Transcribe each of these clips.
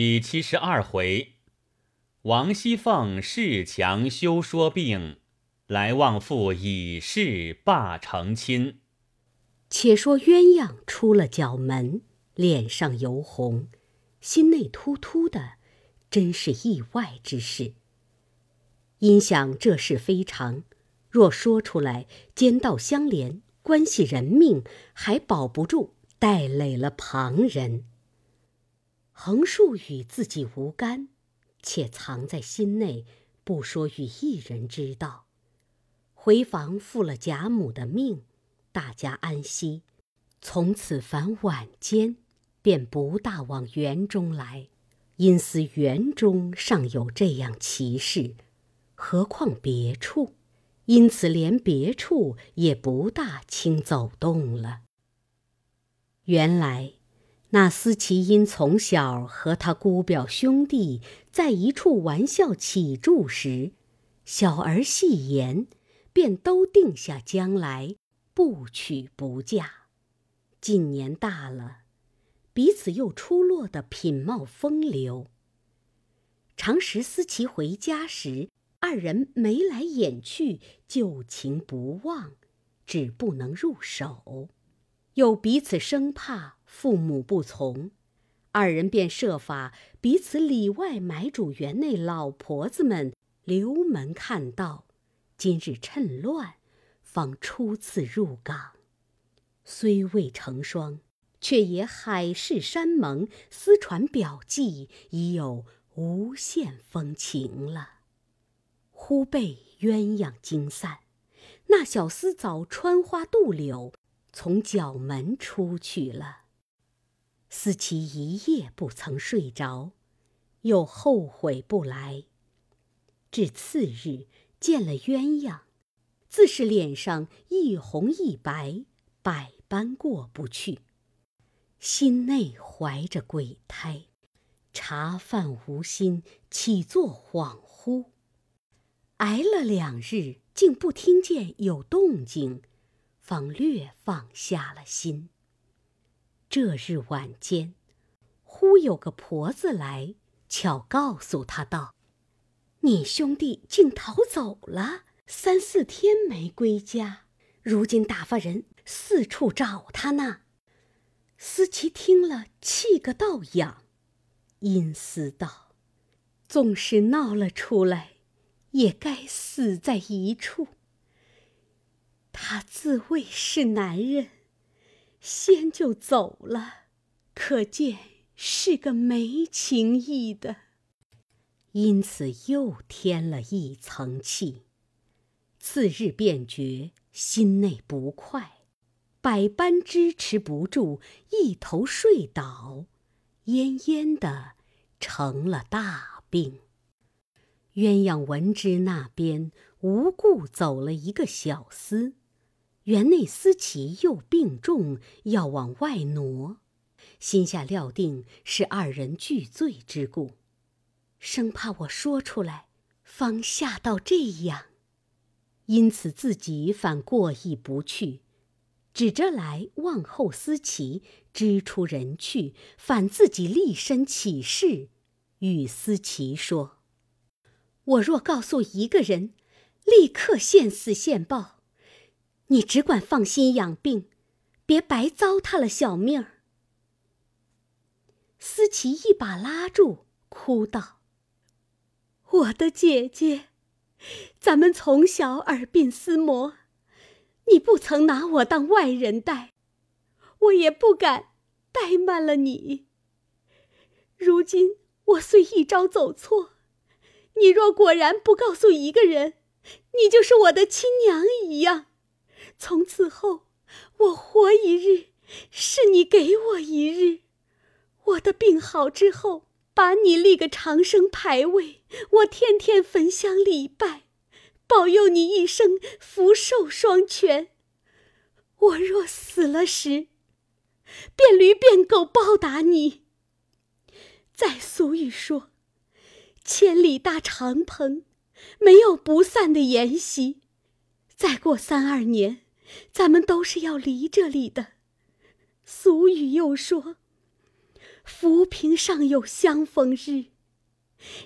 第七十二回，王熙凤恃强休说病，来旺父以势霸成亲。且说鸳鸯出了角门，脸上油红，心内突突的，真是意外之事。因想这事非常，若说出来，奸盗相连，关系人命，还保不住，带累了旁人。横竖与自己无干，且藏在心内，不说与一人知道。回房复了贾母的命，大家安息。从此凡晚间，便不大往园中来，因思园中尚有这样奇事，何况别处？因此连别处也不大轻走动了。原来。那思琪因从小和他姑表兄弟在一处玩笑起住时，小儿戏言，便都定下将来不娶不嫁。近年大了，彼此又出落得品貌风流。常时思琪回家时，二人眉来眼去，旧情不忘，只不能入手。又彼此生怕父母不从，二人便设法彼此里外买主园内老婆子们留门看道，今日趁乱，方初次入港。虽未成双，却也海誓山盟，私传表记，已有无限风情了。忽被鸳鸯惊散，那小厮早穿花渡柳。从角门出去了。思琪一夜不曾睡着，又后悔不来。至次日见了鸳鸯，自是脸上一红一白，百般过不去，心内怀着鬼胎，茶饭无心，起坐恍惚。挨了两日，竟不听见有动静。方略放下了心。这日晚间，忽有个婆子来，巧告诉他道：“你兄弟竟逃走了，三四天没归家，如今打发人四处找他呢。”思琪听了，气个倒痒，阴思道：“纵是闹了出来，也该死在一处。”他自谓是男人，先就走了，可见是个没情义的。因此又添了一层气。次日便觉心内不快，百般支持不住，一头睡倒，恹恹的成了大病。鸳鸯闻之，那边无故走了一个小厮。园内思琪又病重，要往外挪，心下料定是二人俱醉之故，生怕我说出来，方吓到这样，因此自己反过意不去，指着来望后思琪支出人去，反自己立身起誓，与思琪说：“我若告诉一个人，立刻现死现报。”你只管放心养病，别白糟蹋了小命儿。思琪一把拉住，哭道：“我的姐姐，咱们从小耳鬓厮磨，你不曾拿我当外人待，我也不敢怠慢了你。如今我虽一朝走错，你若果然不告诉一个人，你就是我的亲娘一样。”从此后，我活一日，是你给我一日。我的病好之后，把你立个长生牌位，我天天焚香礼拜，保佑你一生福寿双全。我若死了时，便驴变狗报答你。再俗语说，千里搭长棚，没有不散的筵席。再过三二年。咱们都是要离这里的。俗语又说：“浮萍上有相逢日，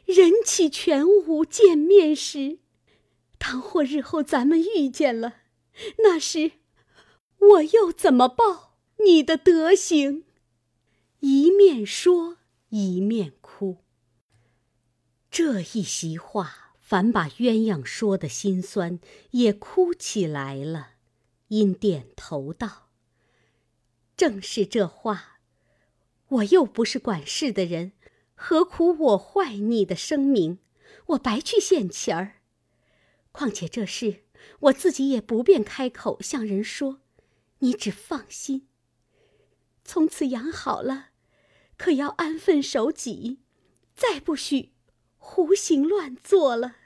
人起全无见面时。倘或日后咱们遇见了，那时我又怎么报你的德行？一面说，一面哭。这一席话，反把鸳鸯说的心酸，也哭起来了。因点头道：“正是这话，我又不是管事的人，何苦我坏你的声名？我白去献钱儿。况且这事，我自己也不便开口向人说，你只放心。从此养好了，可要安分守己，再不许胡行乱做了。”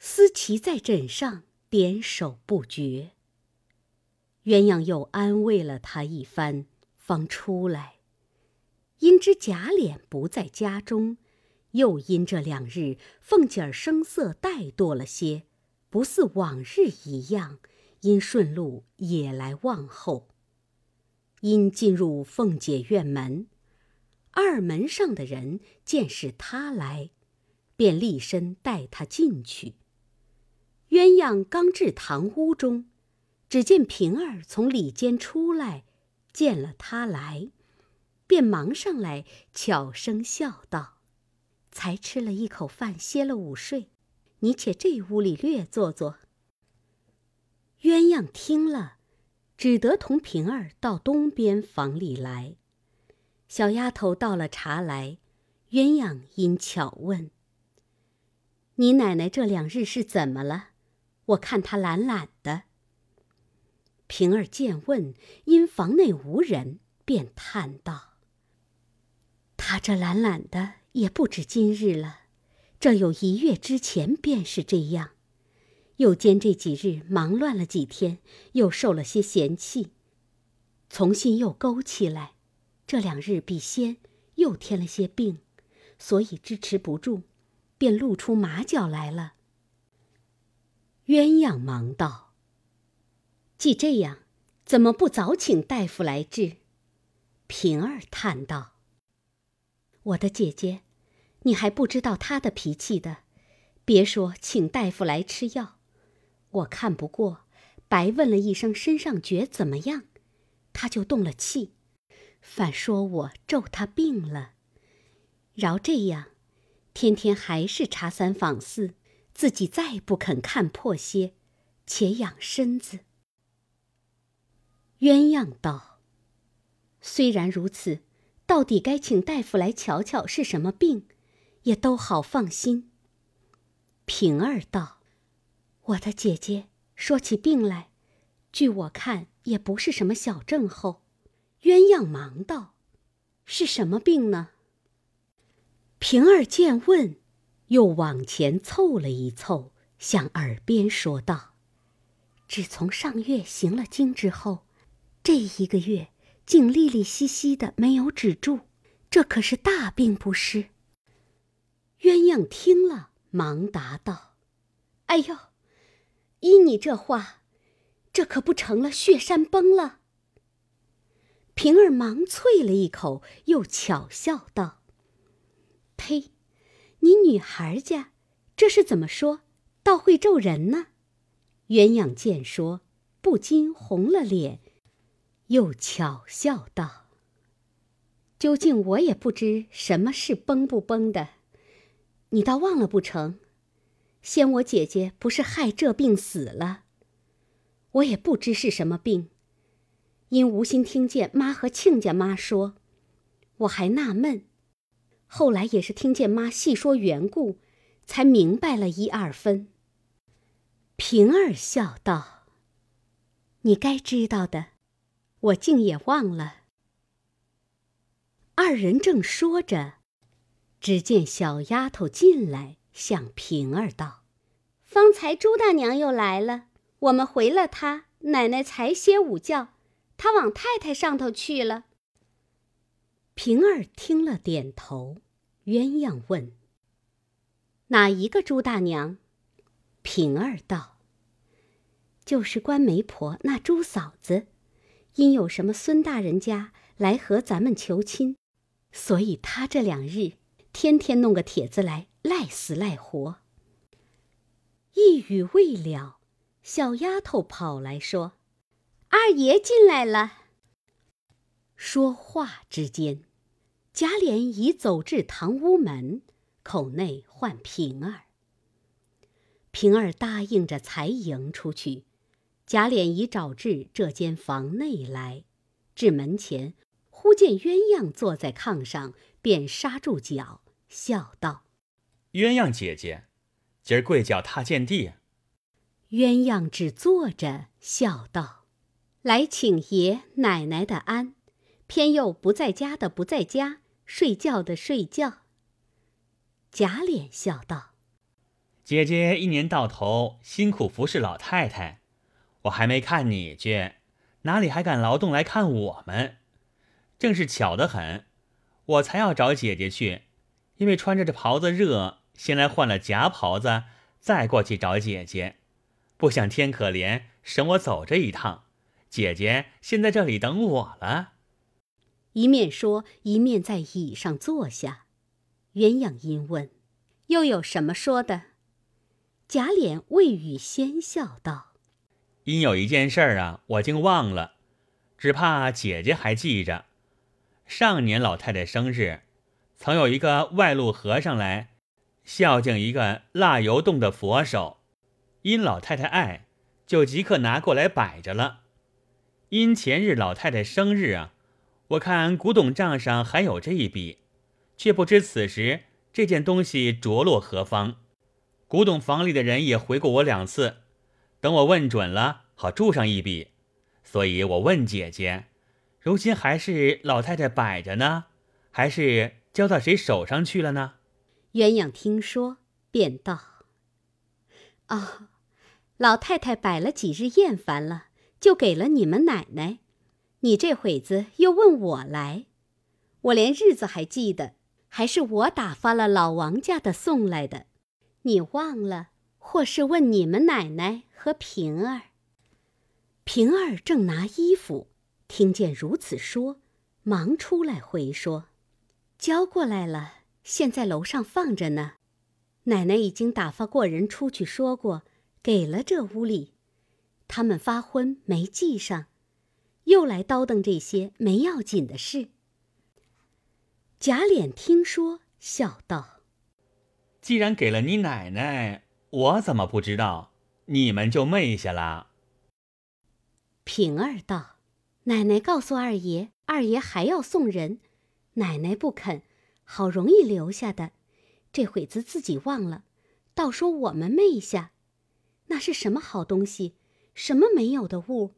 思琪在枕上点首不绝。鸳鸯又安慰了他一番，方出来。因知贾琏不在家中，又因这两日凤姐儿声色怠惰了些，不似往日一样，因顺路也来望候。因进入凤姐院门，二门上的人见是他来，便立身带他进去。鸳鸯刚至堂屋中。只见平儿从里间出来，见了他来，便忙上来，悄声笑道：“才吃了一口饭，歇了午睡，你且这屋里略坐坐。”鸳鸯听了，只得同平儿到东边房里来。小丫头倒了茶来，鸳鸯因巧问：“你奶奶这两日是怎么了？我看她懒懒的。”平儿见问，因房内无人，便叹道：“他这懒懒的也不止今日了，这有一月之前便是这样。又兼这几日忙乱了几天，又受了些嫌弃，从心又勾起来，这两日比先又添了些病，所以支持不住，便露出马脚来了。”鸳鸯忙道。既这样，怎么不早请大夫来治？平儿叹道：“我的姐姐，你还不知道她的脾气的。别说请大夫来吃药，我看不过，白问了一声身上觉怎么样，他就动了气，反说我咒他病了。饶这样，天天还是查三访四，自己再不肯看破些，且养身子。”鸳鸯道：“虽然如此，到底该请大夫来瞧瞧是什么病，也都好放心。”平儿道：“我的姐姐说起病来，据我看也不是什么小症候。”鸳鸯忙道：“是什么病呢？”平儿见问，又往前凑了一凑，向耳边说道：“只从上月行了经之后。”这一个月竟利利兮兮的没有止住，这可是大病不是？鸳鸯听了，忙答道：“哎呦，依你这话，这可不成了血山崩了。”平儿忙啐了一口，又巧笑道：“呸！你女孩家这是怎么说？倒会咒人呢？”鸳鸯见说，不禁红了脸。又巧笑道：“究竟我也不知什么是崩不崩的，你倒忘了不成？先我姐姐不是害这病死了，我也不知是什么病，因无心听见妈和亲家妈说，我还纳闷，后来也是听见妈细说缘故，才明白了一二分。”平儿笑道：“你该知道的。”我竟也忘了。二人正说着，只见小丫头进来，向平儿道：“方才朱大娘又来了，我们回了她，奶奶才歇午觉，她往太太上头去了。”平儿听了，点头。鸳鸯问：“哪一个朱大娘？”平儿道：“就是关媒婆那朱嫂子。”因有什么孙大人家来和咱们求亲，所以他这两日天天弄个帖子来赖死赖活。一语未了，小丫头跑来说：“二爷进来了。”说话之间，贾琏已走至堂屋门，口内唤平儿。平儿答应着，才迎出去。贾琏已找至这间房内来，至门前，忽见鸳鸯坐在炕上，便刹住脚，笑道：“鸳鸯姐姐，今儿跪脚踏见地。”鸳鸯只坐着，笑道：“来请爷奶奶的安。”偏又不在家的不在家，睡觉的睡觉。贾琏笑道：“姐姐一年到头辛苦服侍老太太，我还没看你去，哪里还敢劳动来看我们？正是巧得很，我才要找姐姐去，因为穿着这袍子热，先来换了夹袍子，再过去找姐姐。不想天可怜，省我走这一趟。姐姐先在这里等我了。”一面说，一面在椅上坐下。鸳鸯因问：“又有什么说的？”贾琏未语先笑道：“因有一件事儿啊，我竟忘了，只怕姐姐还记着。上年老太太生日，曾有一个外路和尚来孝敬一个蜡油洞的佛手，因老太太爱，就即刻拿过来摆着了。因前日老太太生日啊。”我看古董账上还有这一笔，却不知此时这件东西着落何方。古董房里的人也回过我两次，等我问准了，好注上一笔。所以我问姐姐，如今还是老太太摆着呢，还是交到谁手上去了呢？鸳鸯听说，便道：“哦，老太太摆了几日厌烦了，就给了你们奶奶。”你这会子又问我来，我连日子还记得，还是我打发了老王家的送来的，你忘了？或是问你们奶奶和平儿？平儿正拿衣服，听见如此说，忙出来回说：“交过来了，现在楼上放着呢。奶奶已经打发过人出去说过，给了这屋里，他们发昏没记上。”又来叨叨这些没要紧的事。贾琏听说，笑道：“既然给了你奶奶，我怎么不知道？你们就昧下啦。”平儿道：“奶奶告诉二爷，二爷还要送人，奶奶不肯，好容易留下的，这会子自己忘了，倒说我们昧下，那是什么好东西？什么没有的物？”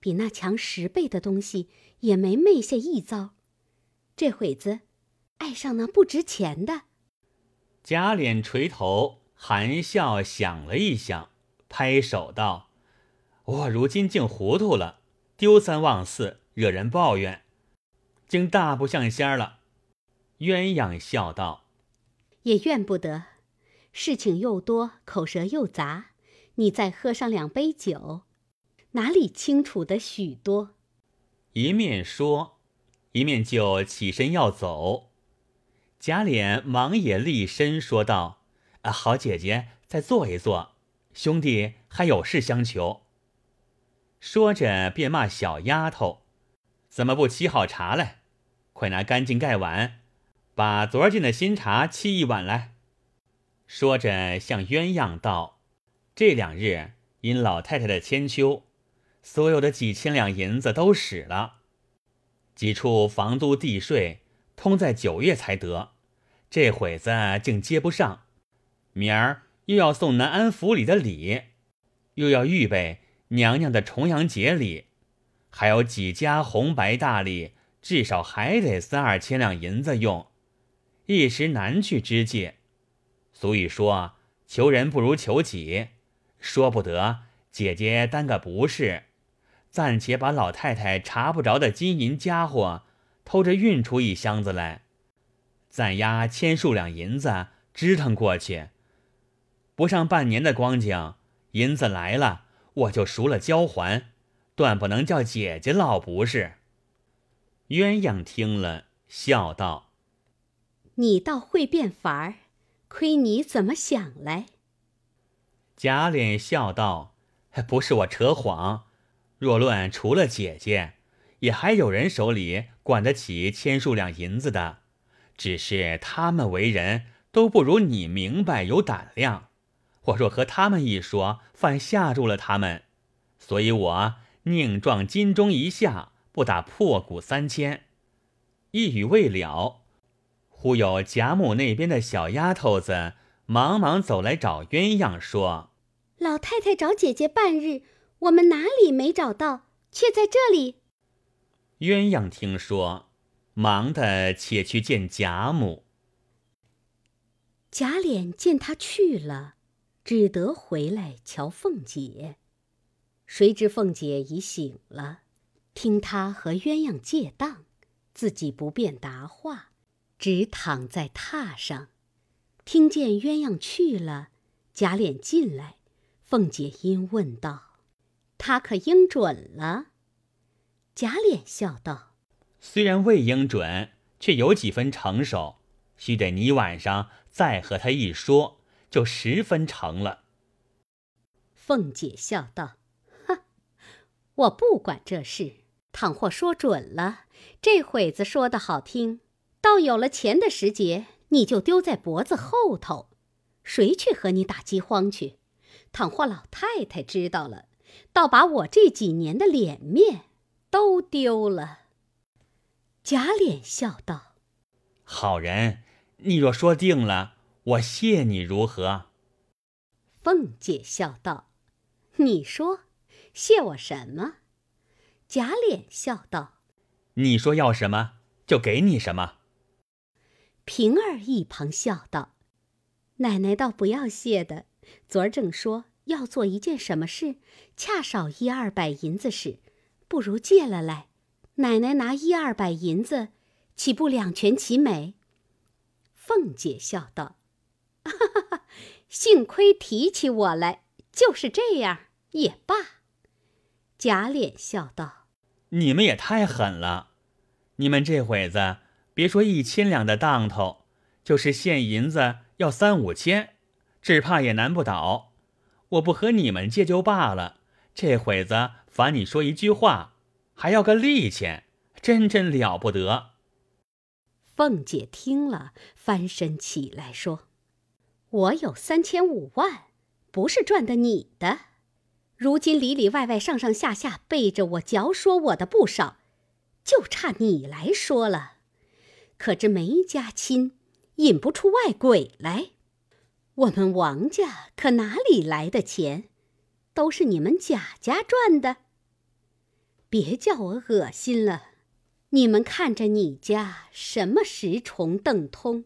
比那强十倍的东西也没昧下一遭，这会子爱上那不值钱的。贾琏垂头含笑想了一想，拍手道：“我如今竟糊涂了，丢三忘四，惹人抱怨，竟大不像仙儿了。”鸳鸯笑道：“也怨不得，事情又多，口舌又杂，你再喝上两杯酒。”哪里清楚的许多？一面说，一面就起身要走。贾琏忙也立身说道：“啊，好姐姐，再坐一坐，兄弟还有事相求。”说着便骂小丫头：“怎么不沏好茶来？快拿干净盖碗，把昨儿进的新茶沏一碗来。”说着向鸳鸯道：“这两日因老太太的千秋。”所有的几千两银子都使了，几处房租地税通在九月才得，这会子竟接不上。明儿又要送南安府里的礼，又要预备娘娘的重阳节礼，还有几家红白大礼，至少还得三二千两银子用，一时难去支借。俗语说：“求人不如求己。”说不得，姐姐担个不是。暂且把老太太查不着的金银家伙偷着运出一箱子来，暂押千数两银子支腾过去。不上半年的光景，银子来了，我就赎了交还，断不能叫姐姐落不是。鸳鸯听了，笑道：“你倒会变法儿，亏你怎么想来？”贾琏笑道：“不是我扯谎，若论除了姐姐，也还有人手里管得起千数两银子的，只是他们为人都不如你明白有胆量。我若和他们一说，反吓住了他们，所以我宁撞金钟一下，不打破鼓三千。”一语未了，忽有贾母那边的小丫头子忙忙走来找鸳鸯说。老太太找姐姐半日，我们哪里没找到，却在这里。鸳鸯听说，忙的且去见贾母。贾琏见他去了，只得回来瞧凤姐。谁知凤姐已醒了，听他和鸳鸯借当，自己不便答话，只躺在榻上，听见鸳鸯去了，贾琏进来。凤姐因问道：“他可应准了？”贾琏笑道：“虽然未应准，却有几分成熟。须得你晚上再和他一说，就十分成了。”凤姐笑道：“哼，我不管这事。倘或说准了，这会子说的好听，到有了钱的时节，你就丢在脖子后头，谁去和你打饥荒去？”倘或老太太知道了，倒把我这几年的脸面都丢了。贾琏笑道：“好人，你若说定了，我谢你如何？”凤姐笑道：“你说，谢我什么？”贾琏笑道：“你说要什么，就给你什么。”平儿一旁笑道：“奶奶倒不要谢的。”昨儿正说要做一件什么事，恰少一二百银子时，不如借了来。奶奶拿一二百银子，岂不两全其美？凤姐笑道：“哈哈哈，幸亏提起我来，就是这样也罢。”贾琏笑道：“你们也太狠了！你们这会子别说一千两的当头，就是现银子要三五千。”只怕也难不倒，我不和你们借就罢了，这会子烦你说一句话，还要个利钱，真真了不得。凤姐听了，翻身起来说：“我有三千五万，不是赚的你的。如今里里外外、上上下下背着我嚼说我的不少，就差你来说了。可知没家亲，引不出外鬼来。”我们王家可哪里来的钱？都是你们贾家赚的。别叫我恶心了。你们看着你家什么十重邓通，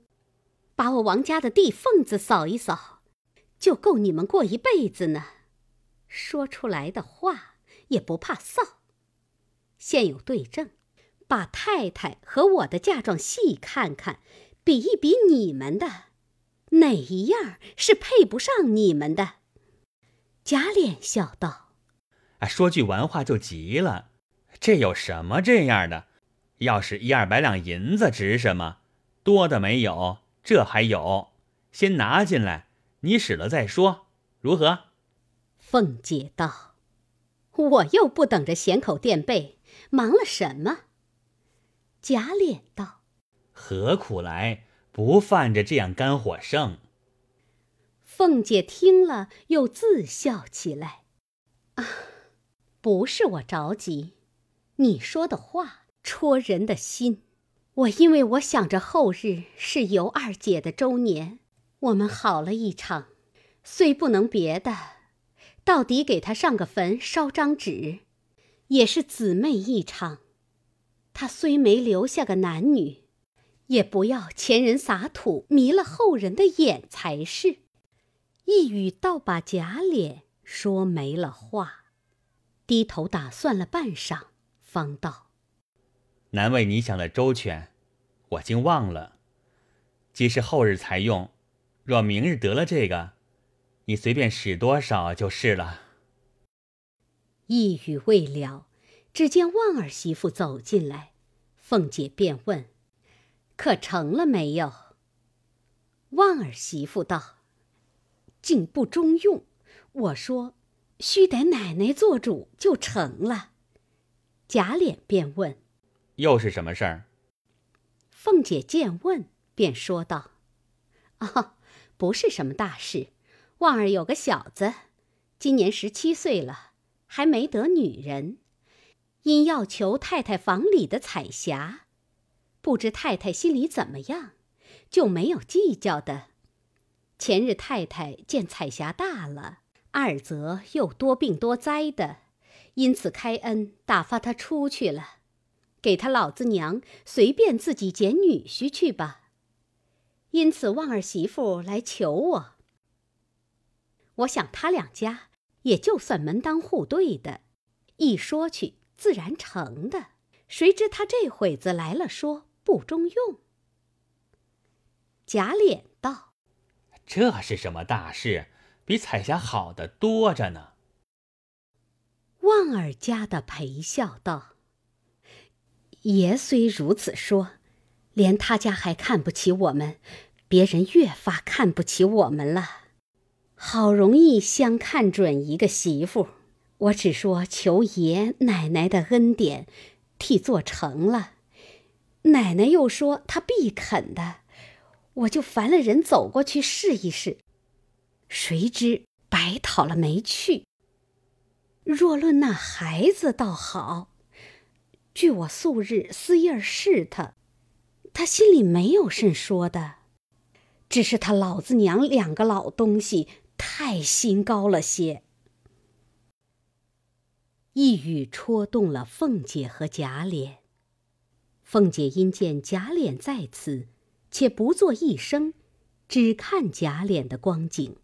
把我王家的地缝子扫一扫，就够你们过一辈子呢。说出来的话也不怕臊。现有对证，把太太和我的嫁妆细看看，比一比你们的。哪一样是配不上你们的？贾琏笑道：“啊，说句完话就急了。这有什么这样的？要是一二百两银子值什么？多的没有，这还有。先拿进来，你使了再说，如何？”凤姐道：“我又不等着闲口垫背，忙了什么？”贾琏道：“何苦来？”不犯着这样肝火盛。凤姐听了，又自笑起来：“啊，不是我着急，你说的话戳人的心。我因为我想着后日是尤二姐的周年，我们好了一场，虽不能别的，到底给她上个坟，烧张纸，也是姊妹一场。她虽没留下个男女。”也不要前人撒土迷了后人的眼才是。一语倒把贾琏说没了话，低头打算了半晌，方道：“难为你想的周全，我竟忘了。既是后日才用，若明日得了这个，你随便使多少就是了。”一语未了，只见旺儿媳妇走进来，凤姐便问。可成了没有？旺儿媳妇道：“竟不中用。我说，须得奶奶做主就成了。”贾琏便问：“又是什么事儿？”凤姐见问，便说道：“哦，不是什么大事。旺儿有个小子，今年十七岁了，还没得女人，因要求太太房里的彩霞。”不知太太心里怎么样，就没有计较的。前日太太见彩霞大了，二则又多病多灾的，因此开恩打发她出去了，给他老子娘随便自己捡女婿去吧。因此旺儿媳妇来求我。我想他两家也就算门当户对的，一说去自然成的。谁知他这会子来了说。不中用。贾琏道：“这是什么大事？比彩霞好的多着呢。”旺儿家的陪笑道：“爷虽如此说，连他家还看不起我们，别人越发看不起我们了。好容易相看准一个媳妇，我只说求爷奶奶的恩典，替做成了。”奶奶又说她必肯的，我就烦了人走过去试一试，谁知白讨了没趣。若论那孩子倒好，据我素日私印试他，他心里没有甚说的，只是他老子娘两个老东西太心高了些。一语戳动了凤姐和贾琏。凤姐因见贾琏在此，且不作一声，只看贾琏的光景。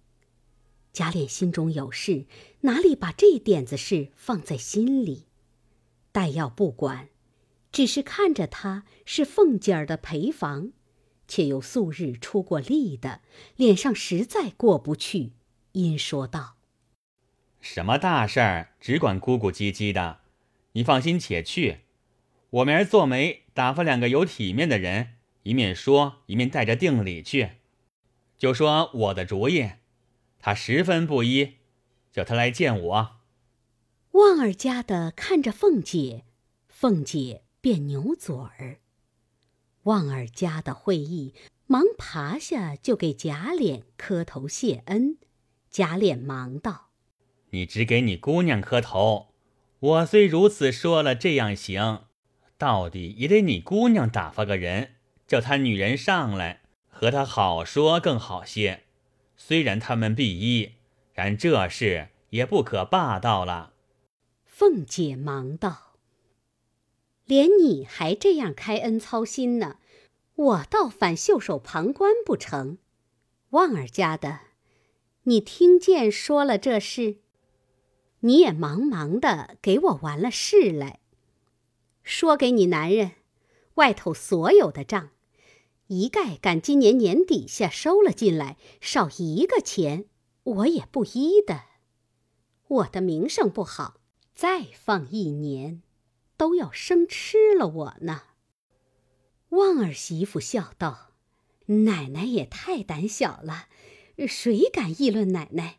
贾琏心中有事，哪里把这点子事放在心里？待要不管，只是看着他是凤姐儿的陪房，且又素日出过力的，脸上实在过不去，因说道：“什么大事儿，只管咕咕唧唧的，你放心，且去。我明儿做媒。”打发两个有体面的人，一面说，一面带着定礼去，就说我的主意。他十分不依，叫他来见我。旺儿家的看着凤姐，凤姐便扭嘴儿。旺儿家的会意，忙爬下就给贾琏磕头谢恩。贾琏忙道：“你只给你姑娘磕头，我虽如此说了，这样行。”到底也得你姑娘打发个人，叫他女人上来和他好说更好些。虽然他们必依，然这事也不可霸道了。凤姐忙道：“连你还这样开恩操心呢，我倒反袖手旁观不成？旺儿家的，你听见说了这事，你也忙忙的给我完了事来。”说给你男人，外头所有的账，一概赶今年年底下收了进来，少一个钱我也不依的。我的名声不好，再放一年，都要生吃了我呢。旺儿媳妇笑道：“奶奶也太胆小了，谁敢议论奶奶？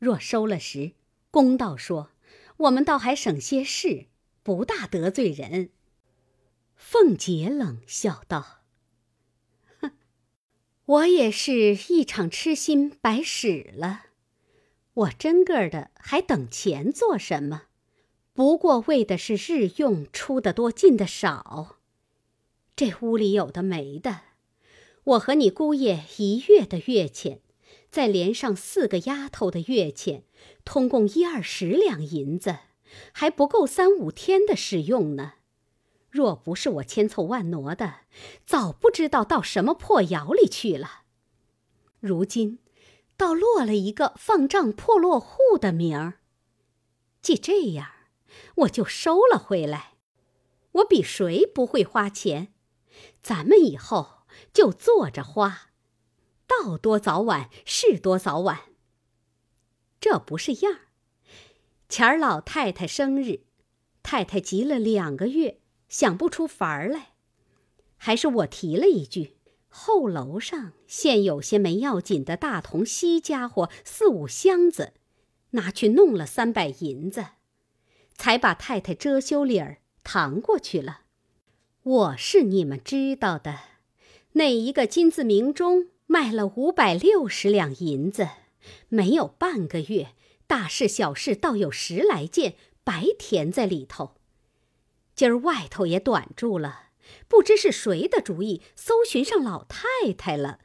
若收了时，公道说，我们倒还省些事。”不大得罪人。凤姐冷笑道：“哼，我也是一场痴心白使了。我真个的还等钱做什么？不过为的是日用出的多，进的少。这屋里有的没的，我和你姑爷一月的月钱，再连上四个丫头的月钱，通共一二十两银子。”还不够三五天的使用呢，若不是我千凑万挪的，早不知道到什么破窑里去了。如今，倒落了一个放账破落户的名儿。既这样，我就收了回来。我比谁不会花钱，咱们以后就坐着花，到多早晚是多早晚。这不是样儿。前儿老太太生日，太太急了两个月，想不出法儿来。还是我提了一句：“后楼上现有些没要紧的大铜锡家伙，四五箱子，拿去弄了三百银子，才把太太遮羞脸儿搪过去了。我是你们知道的，那一个金字明钟卖了五百六十两银子，没有半个月，大事小事倒有十来件，白填在里头。今儿外头也短住了，不知是谁的主意，搜寻上老太太了。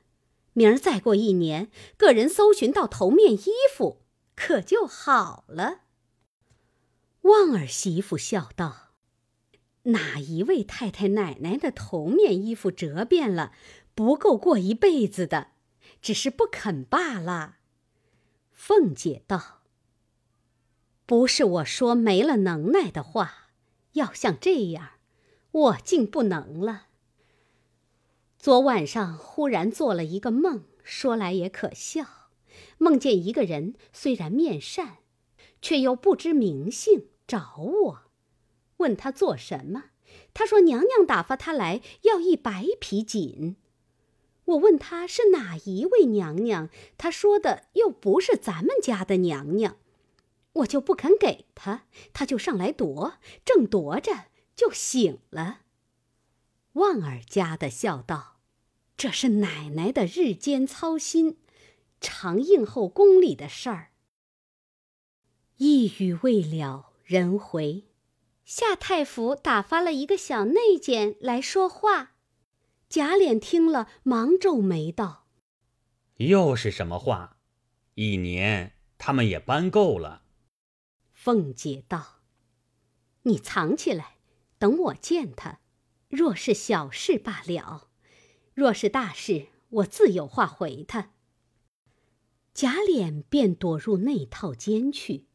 明儿再过一年，个人搜寻到头面衣服，可就好了。旺儿媳妇笑道：“哪一位太太奶奶的头面衣服折变了，不够过一辈子的，只是不肯罢了。”凤姐道：“不是我说没了能耐的话。”要像这样，我竟不能了。昨晚上忽然做了一个梦，说来也可笑。梦见一个人虽然面善，却又不知名姓，找我，问他做什么。他说娘娘打发他来要一白皮锦。我问他是哪一位娘娘，他说的又不是咱们家的娘娘。我就不肯给他，他就上来夺，正夺着就醒了。旺儿家的笑道：“这是奶奶的日间操心，常应候宫里的事儿。”一语未了，人回，夏太傅打发了一个小内监来说话。贾琏听了，忙皱眉道：“又是什么话？一年他们也搬够了。”凤姐道：“你藏起来，等我见他。若是小事罢了，若是大事，我自有话回他。”贾琏便躲入内套间去。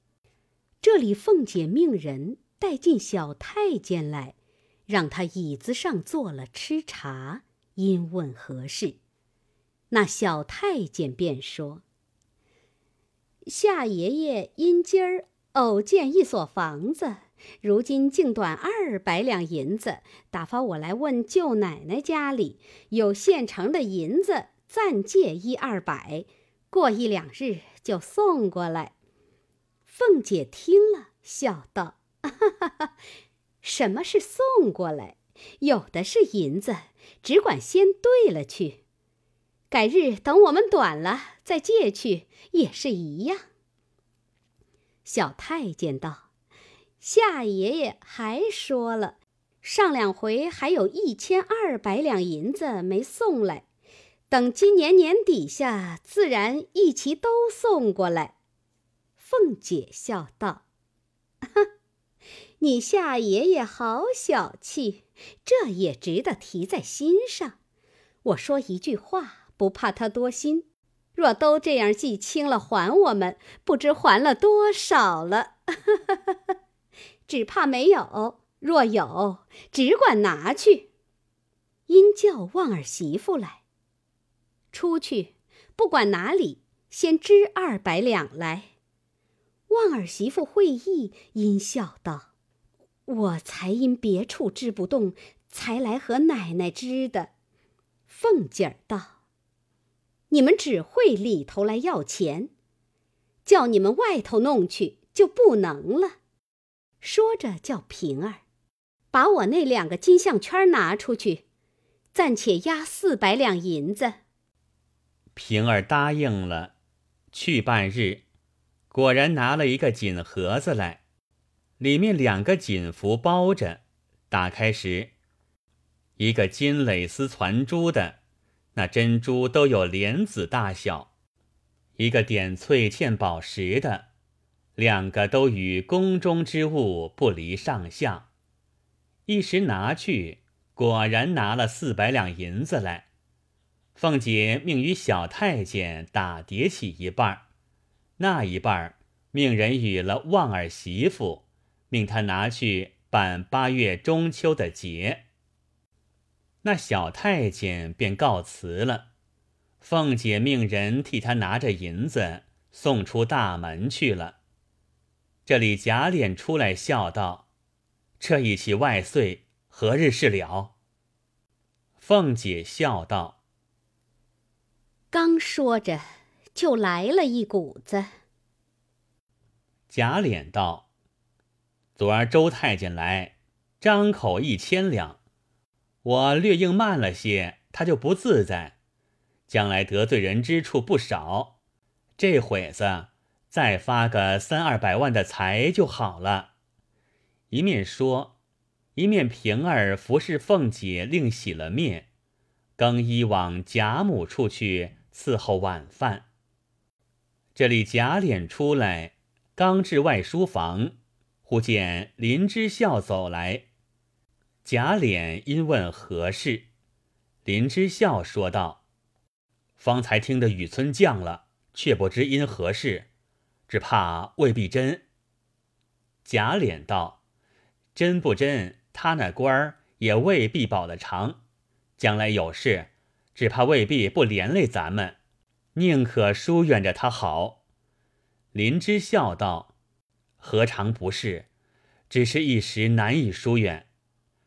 这里凤姐命人带进小太监来，让他椅子上坐了吃茶，因问何事。那小太监便说：“夏爷爷因今儿。”偶见一所房子，如今净短二百两银子，打发我来问舅奶奶家里有现成的银子，暂借一二百，过一两日就送过来。凤姐听了，笑道：“哈哈哈，什么是送过来？有的是银子，只管先兑了去，改日等我们短了再借去，也是一样。”小太监道：“夏爷爷还说了，上两回还有一千二百两银子没送来，等今年年底下，自然一齐都送过来。”凤姐笑道：“ 你夏爷爷好小气，这也值得提在心上。我说一句话，不怕他多心。”若都这样记清了还我们，不知还了多少了。只怕没有，若有，只管拿去。因叫旺儿媳妇来。出去，不管哪里，先支二百两来。旺儿媳妇会意，阴笑道：“我才因别处织不动，才来和奶奶织的。”凤姐儿道。你们只会里头来要钱，叫你们外头弄去就不能了。说着，叫平儿把我那两个金项圈拿出去，暂且押四百两银子。平儿答应了，去半日，果然拿了一个锦盒子来，里面两个锦服包着。打开时，一个金蕾丝攒珠的。那珍珠都有莲子大小，一个点翠嵌宝石的，两个都与宫中之物不离上相。一时拿去，果然拿了四百两银子来。凤姐命与小太监打叠起一半那一半命人与了旺儿媳妇，命他拿去办八月中秋的节。那小太监便告辞了，凤姐命人替他拿着银子送出大门去了。这里贾琏出来笑道：“这一起外岁何日是了？”凤姐笑道：“刚说着，就来了一股子。”贾琏道：“昨儿周太监来，张口一千两，我略应慢了些，他就不自在，将来得罪人之处不少。这会子再发个三二百万的财就好了。”一面说。一面平儿服侍凤姐，另洗了面，更衣往贾母处去伺候晚饭。这里贾琏出来，刚至外书房，忽见林之孝走来。贾琏因问何事，林之孝说道：“方才听得雨村降了，却不知因何事，只怕未必真。”贾琏道：“真不真？”他那官儿也未必保得长，将来有事，只怕未必不连累咱们，宁可疏远着他好。林之笑道：“何尝不是？只是一时难以疏远。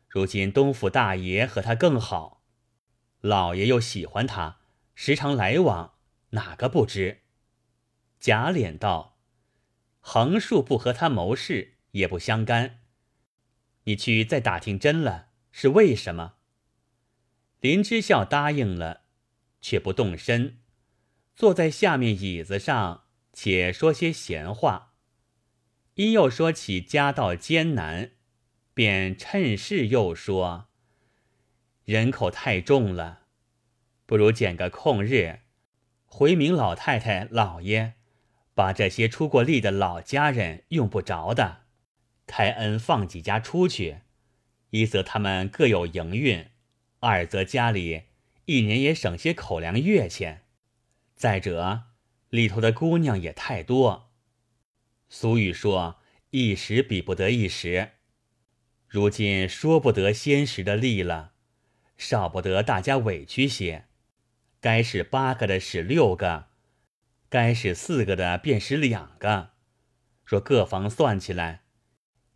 如今东府大爷和他更好，老爷又喜欢他，时常来往，哪个不知？”贾琏道：“横竖不和他谋事，也不相干。”你去再打听真了，是为什么？林之孝答应了，却不动身，坐在下面椅子上，且说些闲话。因又说起家道艰难，便趁势又说：人口太重了，不如拣个空日，回明老太太、老爷，把这些出过力的老家人用不着的。开恩放几家出去，一则他们各有营运，二则家里一年也省些口粮月钱。再者，里头的姑娘也太多。俗语说：“一时比不得一时。”如今说不得先时的利了，少不得大家委屈些。该使八个的使六个，该使四个的便使两个。若各房算起来。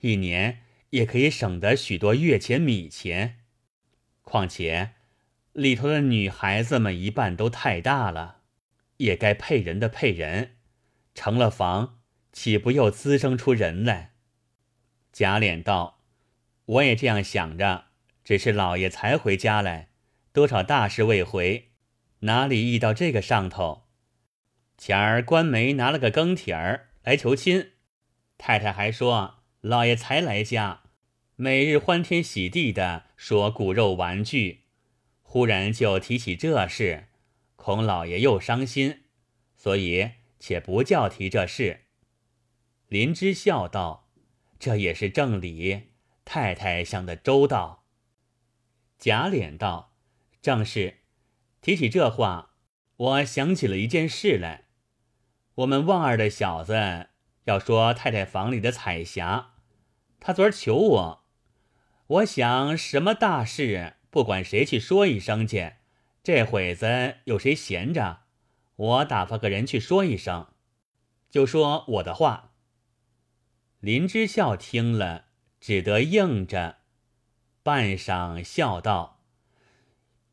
一年也可以省得许多月钱米钱，况且里头的女孩子们一半都太大了，也该配人的配人，成了房，岂不又滋生出人来？贾琏道：“我也这样想着，只是老爷才回家来，多少大事未回，哪里意到这个上头？前儿官媒拿了个庚帖儿来求亲，太太还说。”老爷才来家，每日欢天喜地的说骨肉玩具，忽然就提起这事，孔老爷又伤心，所以且不叫提这事。林之笑道：“这也是正理，太太想的周到。”贾琏道：“正是。提起这话，我想起了一件事来。我们旺儿的小子要说太太房里的彩霞。”他昨儿求我，我想什么大事，不管谁去说一声去。这会子有谁闲着，我打发个人去说一声，就说我的话。林之孝听了，只得应着，半晌笑道：“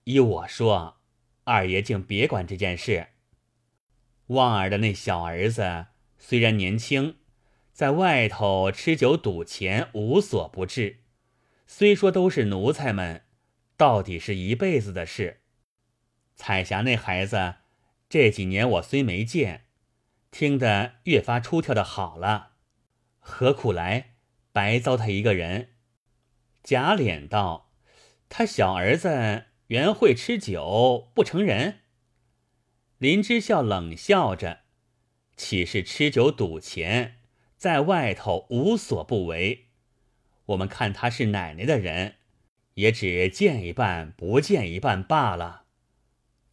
依我说，二爷竟别管这件事。旺儿的那小儿子虽然年轻。”在外头吃酒赌钱无所不至，虽说都是奴才们，到底是一辈子的事。彩霞那孩子，这几年我虽没见，听得越发出挑的好了，何苦来白糟蹋一个人？贾琏道：“他小儿子原会吃酒，不成人。”林之孝冷笑着：“岂是吃酒赌钱？”在外头无所不为，我们看他是奶奶的人，也只见一半不见一半罢了。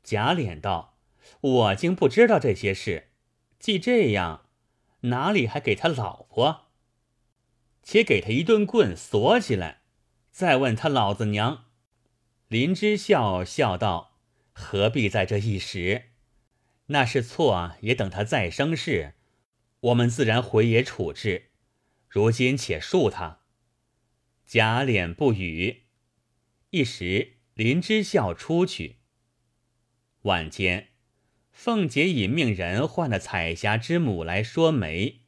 贾琏道：“我竟不知道这些事，既这样，哪里还给他老婆？且给他一顿棍锁起来，再问他老子娘。”林之孝笑道：“何必在这一时？那是错，也等他再生事。”我们自然回也处置，如今且恕他。贾琏不语，一时林之孝出去。晚间，凤姐已命人唤了彩霞之母来说媒。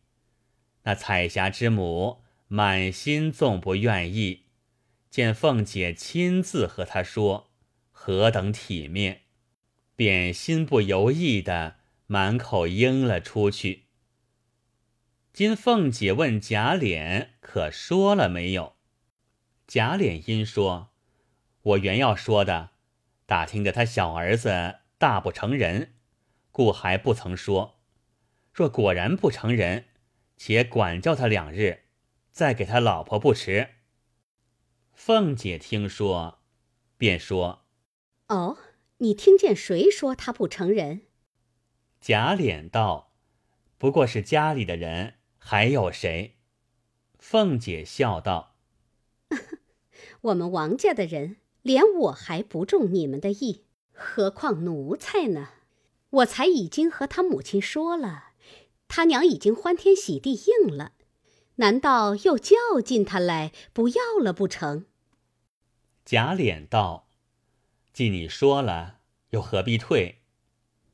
那彩霞之母满心纵不愿意，见凤姐亲自和她说，何等体面，便心不由意的满口应了出去。今凤姐问贾琏可说了没有？贾琏因说：“我原要说的，打听着他小儿子大不成人，故还不曾说。若果然不成人，且管教他两日，再给他老婆不迟。”凤姐听说，便说：“哦，你听见谁说他不成人？”贾琏道：“不过是家里的人。”还有谁？凤姐笑道：“ 我们王家的人，连我还不中你们的意，何况奴才呢？我才已经和他母亲说了，他娘已经欢天喜地应了，难道又叫进他来不要了不成？”贾琏道：“既你说了，又何必退？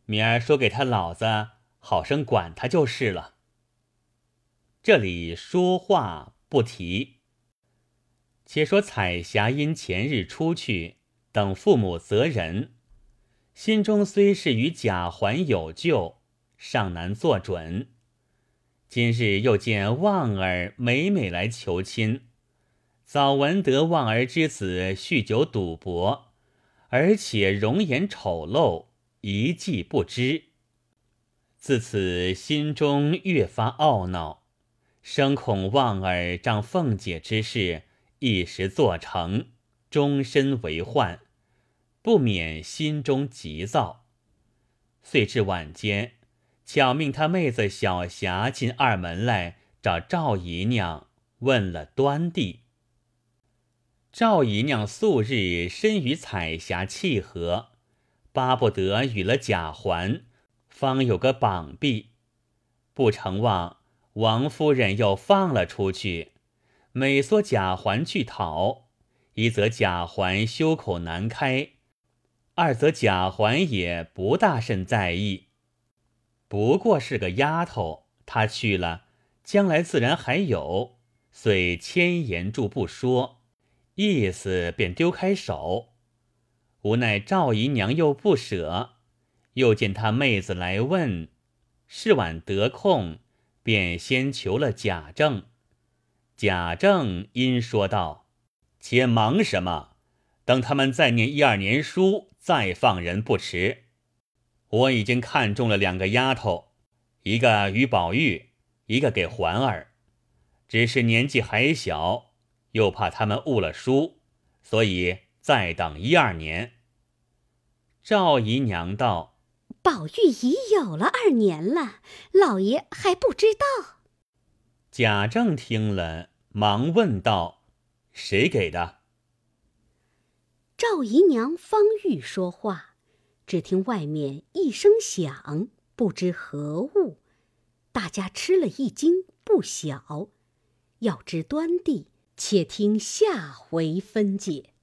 明儿说给他老子，好生管他就是了。”这里说话不提。且说彩霞因前日出去，等父母责人，心中虽是与贾环有旧，尚难做准。今日又见旺儿每每来求亲，早闻得旺儿之子酗酒赌博，而且容颜丑陋，一计不知。自此心中越发懊恼。生恐望儿仗凤姐之事一时做成，终身为患，不免心中急躁。遂至晚间，巧命他妹子小霞进二门来找赵姨娘问了端地。赵姨娘素日身与彩霞契合，巴不得与了贾环，方有个绑臂，不成望。王夫人又放了出去，每说贾环去讨，一则贾环羞口难开，二则贾环也不大甚在意。不过是个丫头，她去了，将来自然还有，遂千言住不说，意思便丢开手。无奈赵姨娘又不舍，又见他妹子来问，是晚得空。便先求了贾政，贾政因说道：“且忙什么？等他们再念一二年书，再放人不迟。我已经看中了两个丫头，一个与宝玉，一个给环儿。只是年纪还小，又怕他们误了书，所以再等一二年。”赵姨娘道。宝玉已有了二年了，老爷还不知道。贾政听了，忙问道：“谁给的？”赵姨娘方欲说话，只听外面一声响，不知何物，大家吃了一惊，不小。要知端地，且听下回分解。